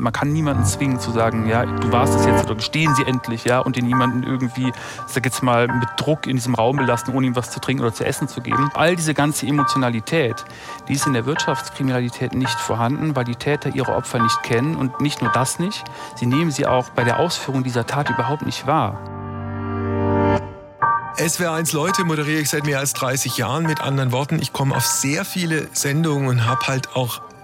Man kann niemanden zwingen zu sagen, ja, du warst es jetzt oder gestehen Sie endlich, ja, und den jemanden irgendwie, sag jetzt mal, mit Druck in diesem Raum belassen, ohne ihm was zu trinken oder zu essen zu geben. All diese ganze Emotionalität, die ist in der Wirtschaftskriminalität nicht vorhanden, weil die Täter ihre Opfer nicht kennen und nicht nur das nicht, sie nehmen sie auch bei der Ausführung dieser Tat überhaupt nicht wahr. SWR1 Leute moderiere ich seit mehr als 30 Jahren. Mit anderen Worten, ich komme auf sehr viele Sendungen und habe halt auch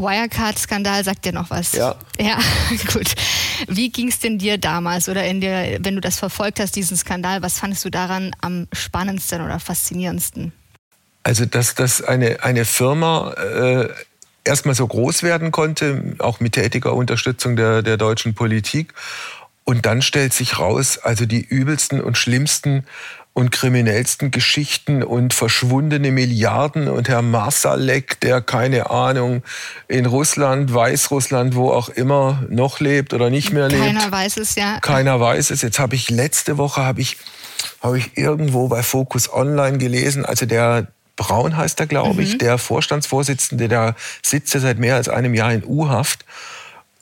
Wirecard-Skandal sagt dir noch was. Ja. Ja, gut. Wie ging es denn dir damals oder in der, wenn du das verfolgt hast, diesen Skandal, was fandest du daran am spannendsten oder faszinierendsten? Also, dass das eine, eine Firma äh, erstmal so groß werden konnte, auch mit tätiger Unterstützung der, der deutschen Politik. Und dann stellt sich raus, also die übelsten und schlimmsten und kriminellsten Geschichten und verschwundene Milliarden und Herr Marsalek, der keine Ahnung in Russland, Weißrussland, wo auch immer noch lebt oder nicht mehr lebt. Keiner weiß es, ja. Keiner weiß es. Jetzt habe ich letzte Woche habe ich habe ich irgendwo bei Focus Online gelesen, also der Braun heißt er, glaube mhm. ich, der Vorstandsvorsitzende, der sitzt ja seit mehr als einem Jahr in U-Haft.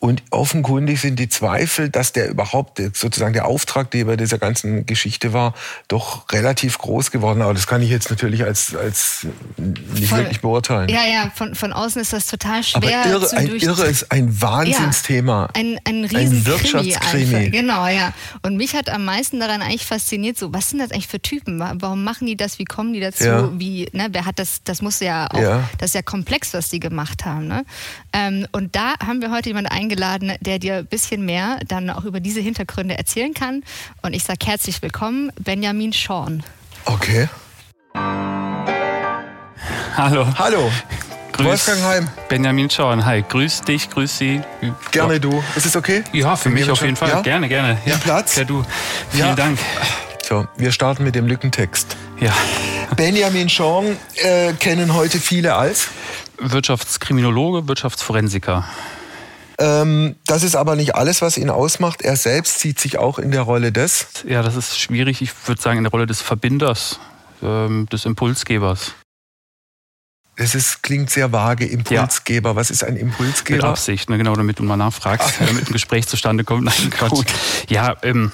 Und offenkundig sind die Zweifel, dass der überhaupt sozusagen der Auftraggeber dieser ganzen Geschichte war, doch relativ groß geworden. Aber das kann ich jetzt natürlich als, als nicht Voll. wirklich beurteilen. Ja, ja, von, von außen ist das total schwer. Aber irre, zu ein irre ist ein Wahnsinnsthema. Ja, ein, ein riesen ein Wirtschaftskrimi. Genau, ja. Und mich hat am meisten daran eigentlich fasziniert, so, was sind das eigentlich für Typen? Warum machen die das? Wie kommen die dazu? Ja. Wie, ne, wer hat das, das muss ja auch, ja. das ist ja komplex, was die gemacht haben. Ne? Ähm, und da haben wir heute jemanden eingeladen, der dir ein bisschen mehr dann auch über diese Hintergründe erzählen kann. Und ich sage herzlich willkommen, Benjamin Schorn. Okay. Hallo. Hallo. Grüß Wolfgang Heim. Benjamin Schorn. Hi, grüß dich, grüß Sie. Gerne ja. du. Ist es okay? Ja, für, für mich auf jeden Fall. Ja? Gerne, gerne. Ja. Platz? Ja, du. Vielen ja. Dank. So, wir starten mit dem Lückentext. Ja. Benjamin Schorn äh, kennen heute viele als Wirtschaftskriminologe, Wirtschaftsforensiker. Ähm, das ist aber nicht alles, was ihn ausmacht. Er selbst sieht sich auch in der Rolle des. Ja, das ist schwierig. Ich würde sagen, in der Rolle des Verbinders, ähm, des Impulsgebers. Das ist, klingt sehr vage, Impulsgeber. Ja. Was ist ein Impulsgeber? Mit Absicht, ne, genau, damit du mal nachfragst, damit ein Gespräch zustande kommt. Nein, Quatsch. Ja, ähm,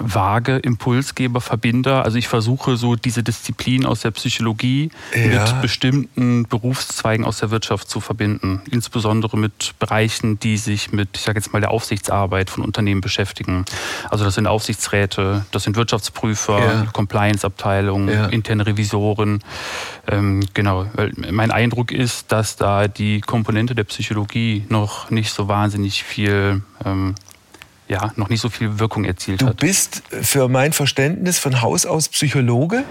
vage Impulsgeber, Verbinder. Also ich versuche so diese Disziplin aus der Psychologie ja. mit bestimmten Berufszweigen aus der Wirtschaft zu verbinden. Insbesondere mit Bereichen, die sich mit, ich sage jetzt mal, der Aufsichtsarbeit von Unternehmen beschäftigen. Also das sind Aufsichtsräte, das sind Wirtschaftsprüfer, ja. Compliance-Abteilungen, ja. interne Revisoren. Ähm, genau, weil mein Eindruck ist, dass da die Komponente der Psychologie noch nicht so wahnsinnig viel ähm, ja, noch nicht so viel Wirkung erzielt du hat. Du bist für mein Verständnis von Haus aus Psychologe?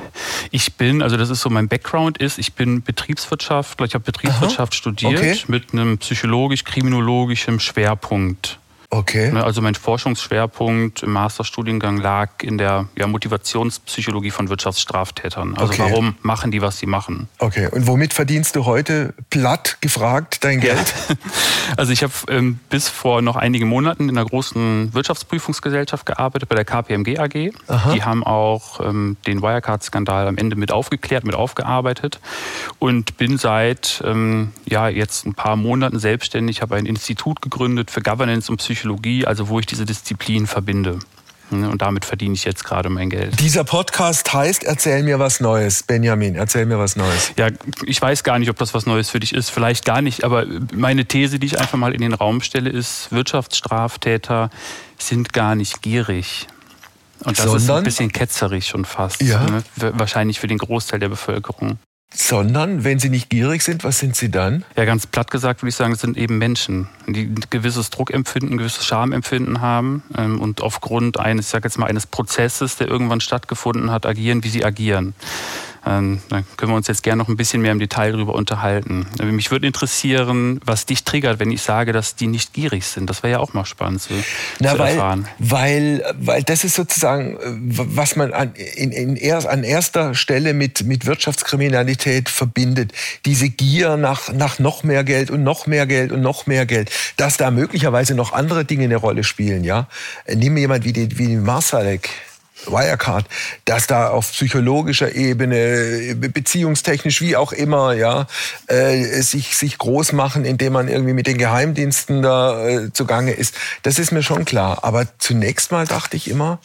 Ich bin, also das ist so mein Background ist, ich bin Betriebswirtschaftler, ich habe Betriebswirtschaft Aha. studiert okay. mit einem psychologisch-kriminologischen Schwerpunkt. Okay. Ne, also mein Forschungsschwerpunkt im Masterstudiengang lag in der ja, Motivationspsychologie von Wirtschaftsstraftätern. Also okay. warum machen die, was sie machen? Okay. Und womit verdienst du heute platt gefragt dein Geld? Ja. Also ich habe ähm, bis vor noch einigen Monaten in einer großen Wirtschaftsprüfungsgesellschaft gearbeitet, bei der KPMG AG. Aha. Die haben auch ähm, den Wirecard-Skandal am Ende mit aufgeklärt, mit aufgearbeitet und bin seit ähm, ja, jetzt ein paar Monaten selbstständig, habe ein Institut gegründet für Governance und Psychologie Psychologie, also wo ich diese Disziplin verbinde. Ne, und damit verdiene ich jetzt gerade mein Geld. Dieser Podcast heißt Erzähl mir was Neues. Benjamin, erzähl mir was Neues. Ja, ich weiß gar nicht, ob das was Neues für dich ist. Vielleicht gar nicht. Aber meine These, die ich einfach mal in den Raum stelle, ist, Wirtschaftsstraftäter sind gar nicht gierig. Und das Sondern? ist ein bisschen ketzerisch schon fast. Ja. Ne? Wahrscheinlich für den Großteil der Bevölkerung. Sondern, wenn sie nicht gierig sind, was sind sie dann? Ja, ganz platt gesagt würde ich sagen, es sind eben Menschen, die ein gewisses Druckempfinden, ein gewisses Schamempfinden haben ähm, und aufgrund eines, ich sag jetzt mal, eines Prozesses, der irgendwann stattgefunden hat, agieren, wie sie agieren. Ähm, da können wir uns jetzt gerne noch ein bisschen mehr im Detail darüber unterhalten. Mich würde interessieren, was dich triggert, wenn ich sage, dass die nicht gierig sind. Das wäre ja auch mal spannend zu, Na, zu weil, erfahren. Weil, weil das ist sozusagen, was man an, in, in erst, an erster Stelle mit, mit Wirtschaftskriminalität verbindet. Diese Gier nach, nach noch mehr Geld und noch mehr Geld und noch mehr Geld. Dass da möglicherweise noch andere Dinge eine Rolle spielen. Ja? Nimm jemand wie, die, wie Marsalek Wirecard, dass da auf psychologischer Ebene, beziehungstechnisch, wie auch immer, ja, äh, sich, sich groß machen, indem man irgendwie mit den Geheimdiensten da äh, zugange ist. Das ist mir schon klar. Aber zunächst mal dachte ich immer,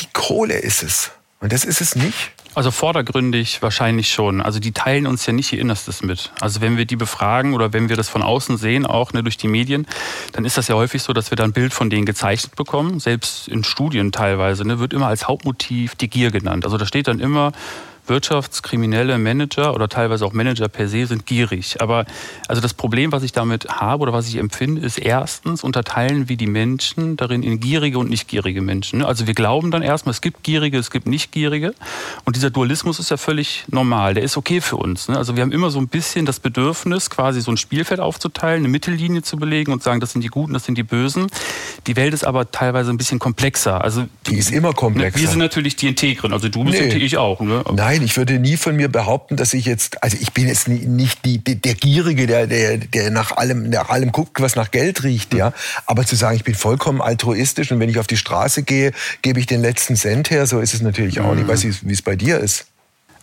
die Kohle ist es. Und das ist es nicht. Also vordergründig wahrscheinlich schon. Also die teilen uns ja nicht ihr Innerstes mit. Also wenn wir die befragen oder wenn wir das von außen sehen, auch ne, durch die Medien, dann ist das ja häufig so, dass wir dann ein Bild von denen gezeichnet bekommen. Selbst in Studien teilweise ne, wird immer als Hauptmotiv die Gier genannt. Also da steht dann immer wirtschaftskriminelle Manager oder teilweise auch Manager per se sind gierig. Aber also das Problem, was ich damit habe oder was ich empfinde, ist erstens unterteilen wir die Menschen darin in gierige und nicht gierige Menschen. Also wir glauben dann erstmal, es gibt gierige, es gibt nicht gierige. Und dieser Dualismus ist ja völlig normal. Der ist okay für uns. Ne? Also wir haben immer so ein bisschen das Bedürfnis, quasi so ein Spielfeld aufzuteilen, eine Mittellinie zu belegen und sagen, das sind die Guten, das sind die Bösen. Die Welt ist aber teilweise ein bisschen komplexer. Also die ist immer komplexer. Wir sind natürlich die Integren. Also du bist nee. ich auch. Ne? Nein, Nein, ich würde nie von mir behaupten, dass ich jetzt, also ich bin jetzt nicht die, der Gierige, der, der, der nach allem, nach allem guckt, was nach Geld riecht, ja. Aber zu sagen, ich bin vollkommen altruistisch und wenn ich auf die Straße gehe, gebe ich den letzten Cent her, so ist es natürlich auch nicht. Ich weiß nicht, wie es bei dir ist.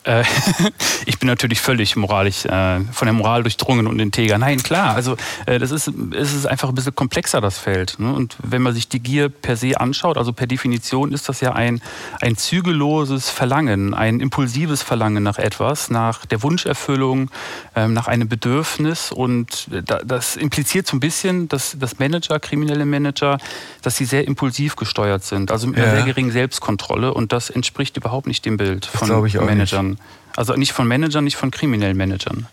Äh, ich bin natürlich völlig moralisch, äh, von der Moral durchdrungen und integer. Nein, klar, also äh, das ist, es ist einfach ein bisschen komplexer, das Feld. Ne? Und wenn man sich die Gier per se anschaut, also per Definition ist das ja ein, ein zügelloses Verlangen, ein impulsives Verlangen nach etwas, nach der Wunscherfüllung, ähm, nach einem Bedürfnis. Und das impliziert so ein bisschen, dass, dass Manager, kriminelle Manager, dass sie sehr impulsiv gesteuert sind, also mit einer sehr geringen Selbstkontrolle. Und das entspricht überhaupt nicht dem Bild von Managern. Nicht. Also nicht von Managern, nicht von kriminellen Managern.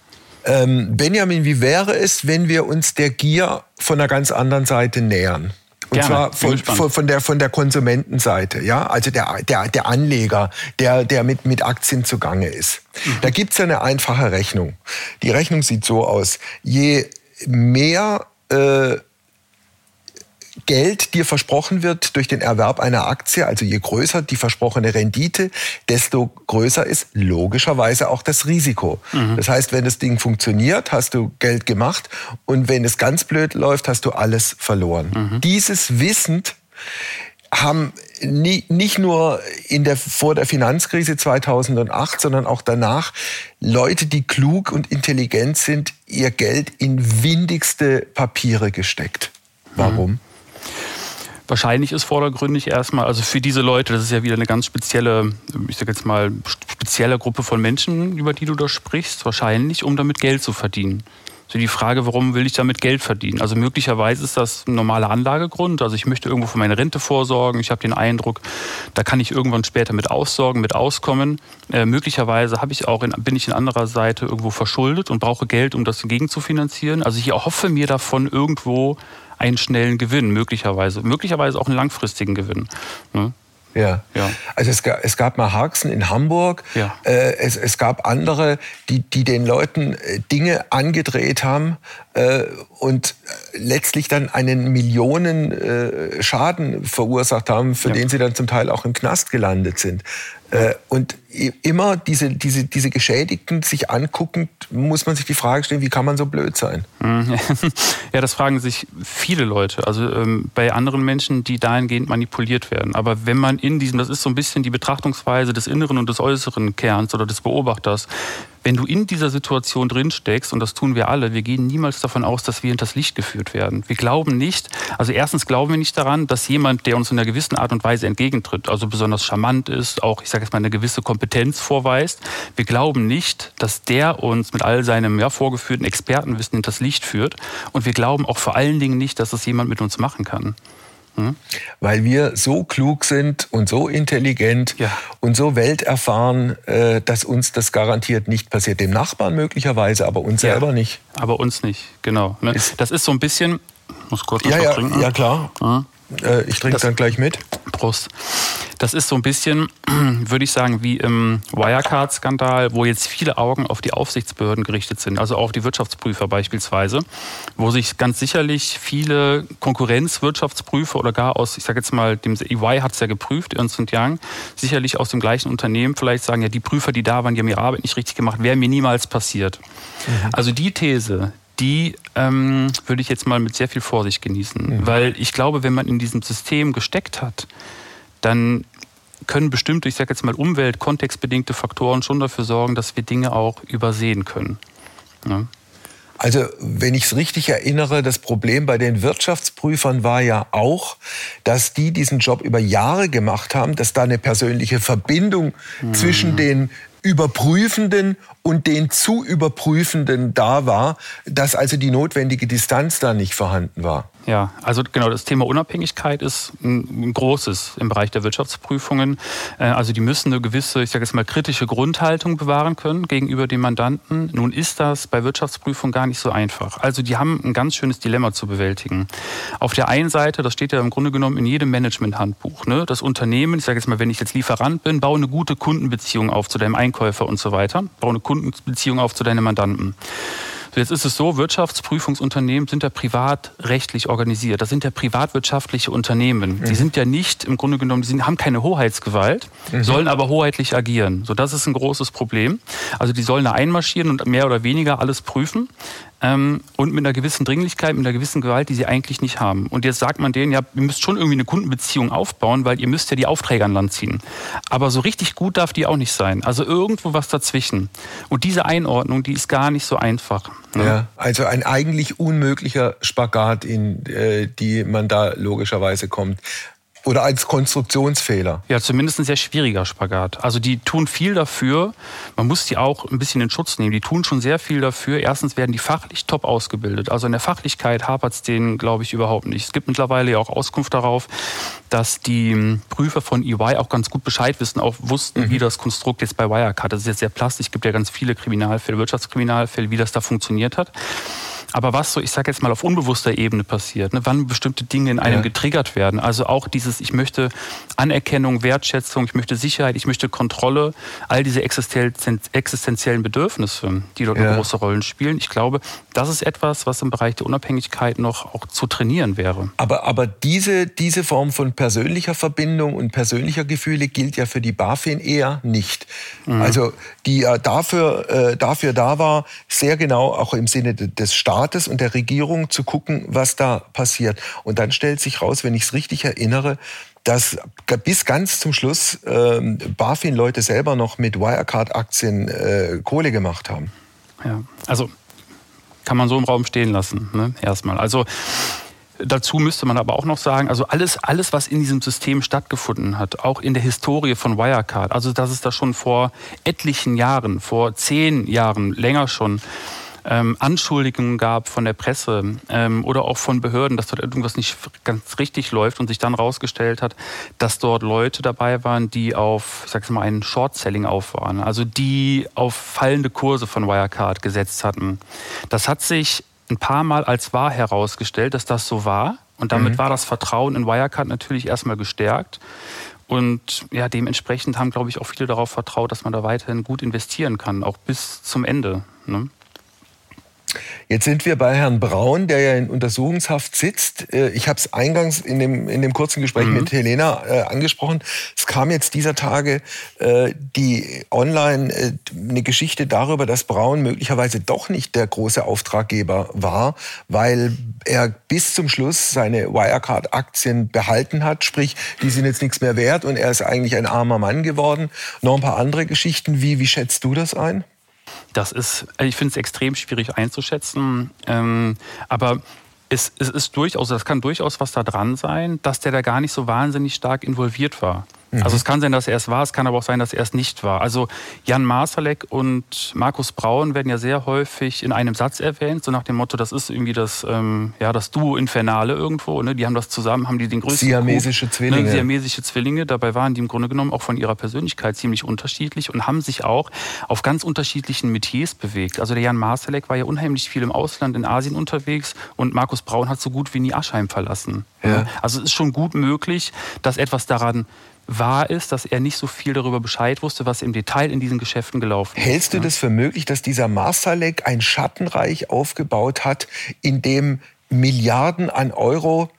Ähm, Benjamin, wie wäre es, wenn wir uns der Gier von einer ganz anderen Seite nähern? Und Gerne. zwar von, von, von, der, von der Konsumentenseite, ja, also der, der, der Anleger, der, der mit, mit Aktien zugange ist. Mhm. Da gibt's ja eine einfache Rechnung. Die Rechnung sieht so aus, je mehr äh, Geld dir versprochen wird durch den Erwerb einer Aktie, also je größer die versprochene Rendite, desto größer ist logischerweise auch das Risiko. Mhm. Das heißt, wenn das Ding funktioniert, hast du Geld gemacht und wenn es ganz blöd läuft, hast du alles verloren. Mhm. Dieses Wissend haben nie, nicht nur in der, vor der Finanzkrise 2008, sondern auch danach Leute, die klug und intelligent sind, ihr Geld in windigste Papiere gesteckt. Warum? Mhm. Wahrscheinlich ist vordergründig erstmal, also für diese Leute, das ist ja wieder eine ganz spezielle, ich sag jetzt mal, spezielle Gruppe von Menschen, über die du da sprichst, wahrscheinlich, um damit Geld zu verdienen. Also die Frage, warum will ich damit Geld verdienen? Also möglicherweise ist das ein normaler Anlagegrund. Also ich möchte irgendwo für meine Rente vorsorgen. Ich habe den Eindruck, da kann ich irgendwann später mit aussorgen, mit auskommen. Äh, möglicherweise habe ich auch in, bin ich in anderer Seite irgendwo verschuldet und brauche Geld, um das gegenzufinanzieren. Also ich erhoffe mir davon irgendwo einen schnellen Gewinn, möglicherweise. Möglicherweise auch einen langfristigen Gewinn. Ne? Ja. ja. Also es gab, es gab mal Harksen in Hamburg. Ja. Äh, es, es gab andere, die, die den Leuten äh, Dinge angedreht haben und äh, letztlich dann einen Millionen äh, Schaden verursacht haben, für ja. den sie dann zum Teil auch im Knast gelandet sind. Äh, und immer diese, diese, diese Geschädigten sich anguckend, muss man sich die Frage stellen, wie kann man so blöd sein? Mhm. Ja, das fragen sich viele Leute. Also ähm, bei anderen Menschen, die dahingehend manipuliert werden. Aber wenn man in diesem, das ist so ein bisschen die Betrachtungsweise des inneren und des äußeren Kerns oder des Beobachters, wenn du in dieser Situation drin steckst, und das tun wir alle, wir gehen niemals davon aus, dass wir hinters Licht geführt werden. Wir glauben nicht, also erstens glauben wir nicht daran, dass jemand, der uns in einer gewissen Art und Weise entgegentritt, also besonders charmant ist, auch, ich sage jetzt mal, eine gewisse Kompetenz vorweist. Wir glauben nicht, dass der uns mit all seinem ja, vorgeführten Expertenwissen hinters Licht führt. Und wir glauben auch vor allen Dingen nicht, dass das jemand mit uns machen kann. Hm? Weil wir so klug sind und so intelligent ja. und so welterfahren, äh, dass uns das garantiert nicht passiert. Dem Nachbarn möglicherweise, aber uns ja. selber nicht. Aber uns nicht, genau. Ne? Das ist so ein bisschen. Ich muss kurz ja, ja, trinken. Ja, klar. Hm? ich trinke dann gleich mit. Prost. Das ist so ein bisschen, würde ich sagen, wie im Wirecard-Skandal, wo jetzt viele Augen auf die Aufsichtsbehörden gerichtet sind, also auf die Wirtschaftsprüfer beispielsweise, wo sich ganz sicherlich viele Konkurrenzwirtschaftsprüfer oder gar aus, ich sage jetzt mal, dem EY hat es ja geprüft, Ernst Young, sicherlich aus dem gleichen Unternehmen vielleicht sagen, ja, die Prüfer, die da waren, die haben ihre Arbeit nicht richtig gemacht, wäre mir niemals passiert. Mhm. Also die These, die ähm, würde ich jetzt mal mit sehr viel Vorsicht genießen. Mhm. Weil ich glaube, wenn man in diesem System gesteckt hat, dann können bestimmte, ich sage jetzt mal Umwelt, kontextbedingte Faktoren schon dafür sorgen, dass wir Dinge auch übersehen können. Ja. Also, wenn ich es richtig erinnere, das Problem bei den Wirtschaftsprüfern war ja auch, dass die diesen Job über Jahre gemacht haben, dass da eine persönliche Verbindung mhm. zwischen den Überprüfenden und den zu Überprüfenden da war, dass also die notwendige Distanz da nicht vorhanden war. Ja, also genau, das Thema Unabhängigkeit ist ein, großes im Bereich der Wirtschaftsprüfungen. Äh, also die müssen eine gewisse, ich sage jetzt mal, kritische Grundhaltung bewahren können gegenüber dem Mandanten. Nun ist das bei Wirtschaftsprüfungen gar nicht so einfach. Also die haben ein ganz schönes Dilemma zu bewältigen. Auf der einen Seite, das steht ja im Grunde genommen in jedem Management-Handbuch, ne? das Unternehmen, ich sage jetzt mal, wenn ich jetzt Lieferant bin, baue eine gute Kundenbeziehung auf zu deinem Einkäufer und so weiter, baue eine Kundenbeziehung auf zu deinem Mandanten. Jetzt ist es so, Wirtschaftsprüfungsunternehmen sind ja privatrechtlich organisiert. Das sind ja privatwirtschaftliche Unternehmen. Mhm. Die sind ja nicht, im Grunde genommen, die sind, haben keine Hoheitsgewalt, mhm. sollen aber hoheitlich agieren. So, das ist ein großes Problem. Also die sollen da einmarschieren und mehr oder weniger alles prüfen ähm, und mit einer gewissen Dringlichkeit, mit einer gewissen Gewalt, die sie eigentlich nicht haben. Und jetzt sagt man denen, ja, ihr müsst schon irgendwie eine Kundenbeziehung aufbauen, weil ihr müsst ja die Aufträge an Land ziehen. Aber so richtig gut darf die auch nicht sein. Also irgendwo was dazwischen. Und diese Einordnung, die ist gar nicht so einfach. Ne? Ja, also ein eigentlich unmöglicher Spagat, in äh, die man da logischerweise kommt. Oder als Konstruktionsfehler. Ja, zumindest ein sehr schwieriger Spagat. Also die tun viel dafür, man muss die auch ein bisschen in Schutz nehmen, die tun schon sehr viel dafür. Erstens werden die fachlich top ausgebildet. Also in der Fachlichkeit hapert es denen, glaube ich, überhaupt nicht. Es gibt mittlerweile ja auch Auskunft darauf, dass die hm, Prüfer von EY auch ganz gut Bescheid wissen, auch wussten, mhm. wie das Konstrukt jetzt bei Wirecard, das ist jetzt sehr plastisch, es gibt ja ganz viele Kriminalfälle, Wirtschaftskriminalfälle, wie das da funktioniert hat. Aber was so, ich sage jetzt mal, auf unbewusster Ebene passiert, ne, wann bestimmte Dinge in einem ja. getriggert werden. Also auch dieses, ich möchte Anerkennung, Wertschätzung, ich möchte Sicherheit, ich möchte Kontrolle, all diese existenziellen Bedürfnisse, die dort ja. eine große Rolle spielen. Ich glaube, das ist etwas, was im Bereich der Unabhängigkeit noch auch zu trainieren wäre. Aber, aber diese, diese Form von persönlicher Verbindung und persönlicher Gefühle gilt ja für die BaFin eher nicht. Mhm. Also die dafür, äh, dafür da war, sehr genau auch im Sinne des Staates, Staates und der Regierung zu gucken, was da passiert. Und dann stellt sich raus, wenn ich es richtig erinnere, dass bis ganz zum Schluss ähm, BaFin-Leute selber noch mit Wirecard-Aktien äh, Kohle gemacht haben. Ja, also kann man so im Raum stehen lassen, ne? erstmal. Also Dazu müsste man aber auch noch sagen, also alles, alles, was in diesem System stattgefunden hat, auch in der Historie von Wirecard, also dass es da schon vor etlichen Jahren, vor zehn Jahren, länger schon ähm, Anschuldigungen gab von der Presse ähm, oder auch von Behörden, dass dort irgendwas nicht ganz richtig läuft und sich dann rausgestellt hat, dass dort Leute dabei waren, die auf, ich sag's mal, einen Short-Selling auf waren, also die auf fallende Kurse von Wirecard gesetzt hatten. Das hat sich ein paar Mal als wahr herausgestellt, dass das so war. Und damit mhm. war das Vertrauen in Wirecard natürlich erstmal gestärkt. Und ja, dementsprechend haben, glaube ich, auch viele darauf vertraut, dass man da weiterhin gut investieren kann, auch bis zum Ende. Ne? Jetzt sind wir bei Herrn Braun, der ja in Untersuchungshaft sitzt. Äh, ich habe es eingangs in dem, in dem kurzen Gespräch mhm. mit Helena äh, angesprochen. Es kam jetzt dieser Tage äh, die online äh, eine Geschichte darüber, dass Braun möglicherweise doch nicht der große Auftraggeber war, weil er bis zum Schluss seine Wirecard-Aktien behalten hat. Sprich, die sind jetzt nichts mehr wert und er ist eigentlich ein armer Mann geworden. Noch ein paar andere Geschichten. Wie, wie schätzt du das ein? Das ist, also ich finde es extrem schwierig einzuschätzen. Ähm, aber es, es ist durchaus, das kann durchaus was da dran sein, dass der da gar nicht so wahnsinnig stark involviert war. Mhm. Also es kann sein, dass er es war, es kann aber auch sein, dass er es nicht war. Also Jan Masalek und Markus Braun werden ja sehr häufig in einem Satz erwähnt, so nach dem Motto, das ist irgendwie das, ähm, ja, das Duo Infernale irgendwo. Ne? Die haben das zusammen, haben die den größten Siamesische Coup, Zwillinge. Ne? Siamesische Zwillinge. Dabei waren die im Grunde genommen auch von ihrer Persönlichkeit ziemlich unterschiedlich und haben sich auch auf ganz unterschiedlichen Metiers bewegt. Also der Jan Masalek war ja unheimlich viel im Ausland, in Asien unterwegs und Markus Braun hat so gut wie nie Aschheim verlassen. Ja. Also es ist schon gut möglich, dass etwas daran wahr ist, dass er nicht so viel darüber Bescheid wusste, was im Detail in diesen Geschäften gelaufen ist. Hältst du das für möglich, dass dieser Marsalek ein Schattenreich aufgebaut hat, in dem Milliarden an Euro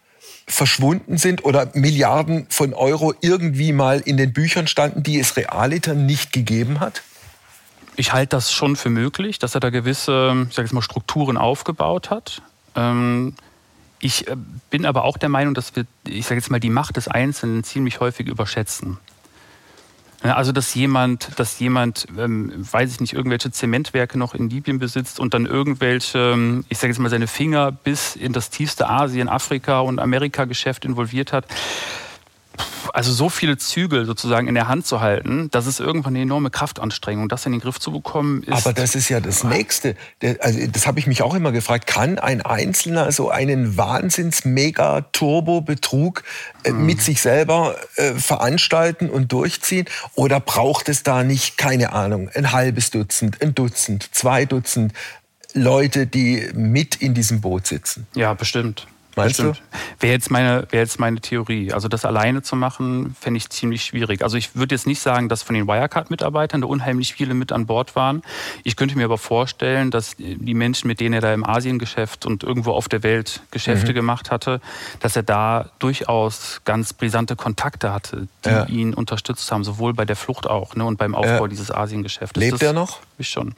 verschwunden sind oder Milliarden von Euro irgendwie mal in den Büchern standen, die es Realiter nicht gegeben hat? Ich halte das schon für möglich, dass er da gewisse, ich sage jetzt mal, Strukturen aufgebaut hat. Ähm, ich äh, bin aber auch der Meinung, dass wir, ich sage jetzt mal, die Macht des Einzelnen ziemlich häufig überschätzen. Also dass jemand, dass jemand, ähm, weiß ich nicht, irgendwelche Zementwerke noch in Libyen besitzt und dann irgendwelche, ähm, ich sage jetzt mal, seine Finger bis in das tiefste Asien, Afrika und Amerika-Geschäft involviert hat also so viele Zügel sozusagen in der Hand zu halten, das ist irgendwann eine enorme Kraftanstrengung. Das in den Griff zu bekommen, ist. Aber das ist ja das Nächste. Also das habe ich mich auch immer gefragt. Kann ein Einzelner so einen Wahnsinns-Mega-Turbo-Betrug äh, mhm. mit sich selber äh, veranstalten und durchziehen? Oder braucht es da nicht, keine Ahnung, ein halbes Dutzend, ein Dutzend, zwei Dutzend Leute, die mit in diesem Boot sitzen? Ja, bestimmt. Meinst du? Wäre jetzt, meine, wäre jetzt meine Theorie. Also das alleine zu machen, fände ich ziemlich schwierig. Also ich würde jetzt nicht sagen, dass von den Wirecard-Mitarbeitern da unheimlich viele mit an Bord waren. Ich könnte mir aber vorstellen, dass die Menschen, mit denen er da im Asiengeschäft und irgendwo auf der Welt Geschäfte mhm. gemacht hatte, dass er da durchaus ganz brisante Kontakte hatte, die ja. ihn unterstützt haben, sowohl bei der Flucht auch ne, und beim Aufbau ja. dieses Asiengeschäfts. Lebt er noch? Ich schon.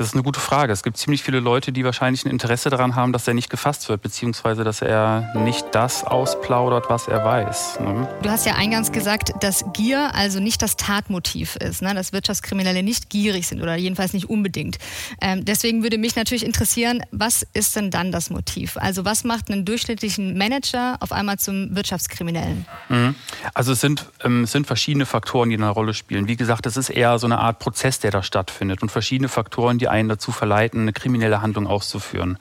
Das ist eine gute Frage. Es gibt ziemlich viele Leute, die wahrscheinlich ein Interesse daran haben, dass er nicht gefasst wird, beziehungsweise dass er nicht das ausplaudert, was er weiß. Ne? Du hast ja eingangs gesagt, dass Gier also nicht das Tatmotiv ist, ne? dass Wirtschaftskriminelle nicht gierig sind oder jedenfalls nicht unbedingt. Ähm, deswegen würde mich natürlich interessieren, was ist denn dann das Motiv? Also was macht einen durchschnittlichen Manager auf einmal zum Wirtschaftskriminellen? Mhm. Also es sind, ähm, es sind verschiedene Faktoren, die eine Rolle spielen. Wie gesagt, es ist eher so eine Art Prozess, der da stattfindet und verschiedene Faktoren, die einen dazu verleiten, eine kriminelle Handlung auszuführen.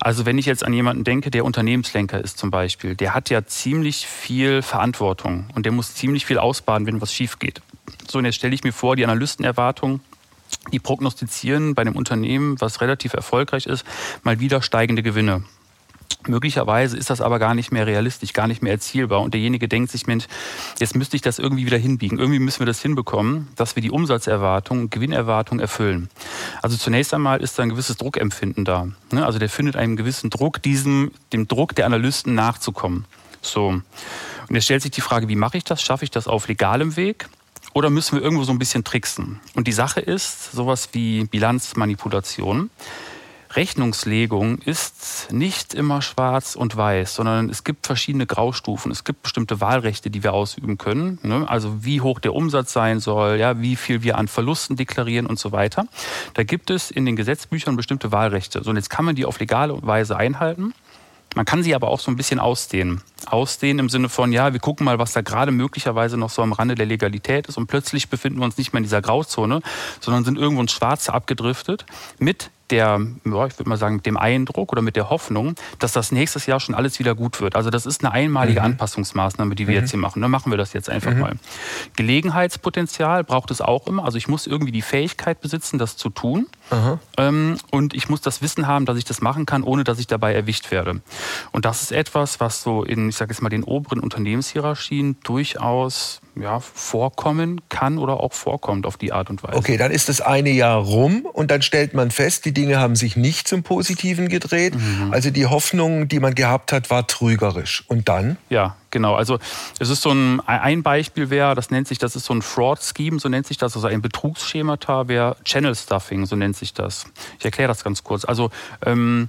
Also wenn ich jetzt an jemanden denke, der Unternehmenslenker ist zum Beispiel, der hat ja ziemlich viel Verantwortung und der muss ziemlich viel ausbaden, wenn was schief geht. So, und jetzt stelle ich mir vor, die Analystenerwartung, die prognostizieren bei einem Unternehmen, was relativ erfolgreich ist, mal wieder steigende Gewinne. Möglicherweise ist das aber gar nicht mehr realistisch, gar nicht mehr erzielbar. Und derjenige denkt sich, Mensch, jetzt müsste ich das irgendwie wieder hinbiegen. Irgendwie müssen wir das hinbekommen, dass wir die Umsatzerwartung, Gewinnerwartung erfüllen. Also zunächst einmal ist da ein gewisses Druckempfinden da. Ne? Also der findet einen gewissen Druck, diesem, dem Druck der Analysten nachzukommen. So. Und jetzt stellt sich die Frage, wie mache ich das? Schaffe ich das auf legalem Weg? Oder müssen wir irgendwo so ein bisschen tricksen? Und die Sache ist sowas wie Bilanzmanipulation. Rechnungslegung ist nicht immer schwarz und weiß, sondern es gibt verschiedene Graustufen. Es gibt bestimmte Wahlrechte, die wir ausüben können. Ne? Also wie hoch der Umsatz sein soll, ja, wie viel wir an Verlusten deklarieren und so weiter. Da gibt es in den Gesetzbüchern bestimmte Wahlrechte. So, und jetzt kann man die auf legale Weise einhalten. Man kann sie aber auch so ein bisschen ausdehnen. Ausdehnen im Sinne von, ja, wir gucken mal, was da gerade möglicherweise noch so am Rande der Legalität ist und plötzlich befinden wir uns nicht mehr in dieser Grauzone, sondern sind irgendwo ins Schwarze abgedriftet mit der, ja, ich würde mal sagen, mit dem Eindruck oder mit der Hoffnung, dass das nächstes Jahr schon alles wieder gut wird. Also das ist eine einmalige mhm. Anpassungsmaßnahme, die wir mhm. jetzt hier machen. Dann machen wir das jetzt einfach mhm. mal. Gelegenheitspotenzial braucht es auch immer. Also ich muss irgendwie die Fähigkeit besitzen, das zu tun. Ähm, und ich muss das Wissen haben, dass ich das machen kann, ohne dass ich dabei erwischt werde. Und das ist etwas, was so in, ich sage jetzt mal, den oberen Unternehmenshierarchien durchaus ja, vorkommen kann oder auch vorkommt auf die Art und Weise. Okay, dann ist das eine Jahr rum und dann stellt man fest, die Dinge haben sich nicht zum Positiven gedreht. Mhm. Also die Hoffnung, die man gehabt hat, war trügerisch. Und dann? Ja, genau. Also es ist so ein, ein Beispiel wäre, das nennt sich, das ist so ein Fraud-Scheme, so nennt sich das, also ein Betrugsschemata wäre Channel Stuffing, so nennt sich das. Ich erkläre das ganz kurz. Also ähm,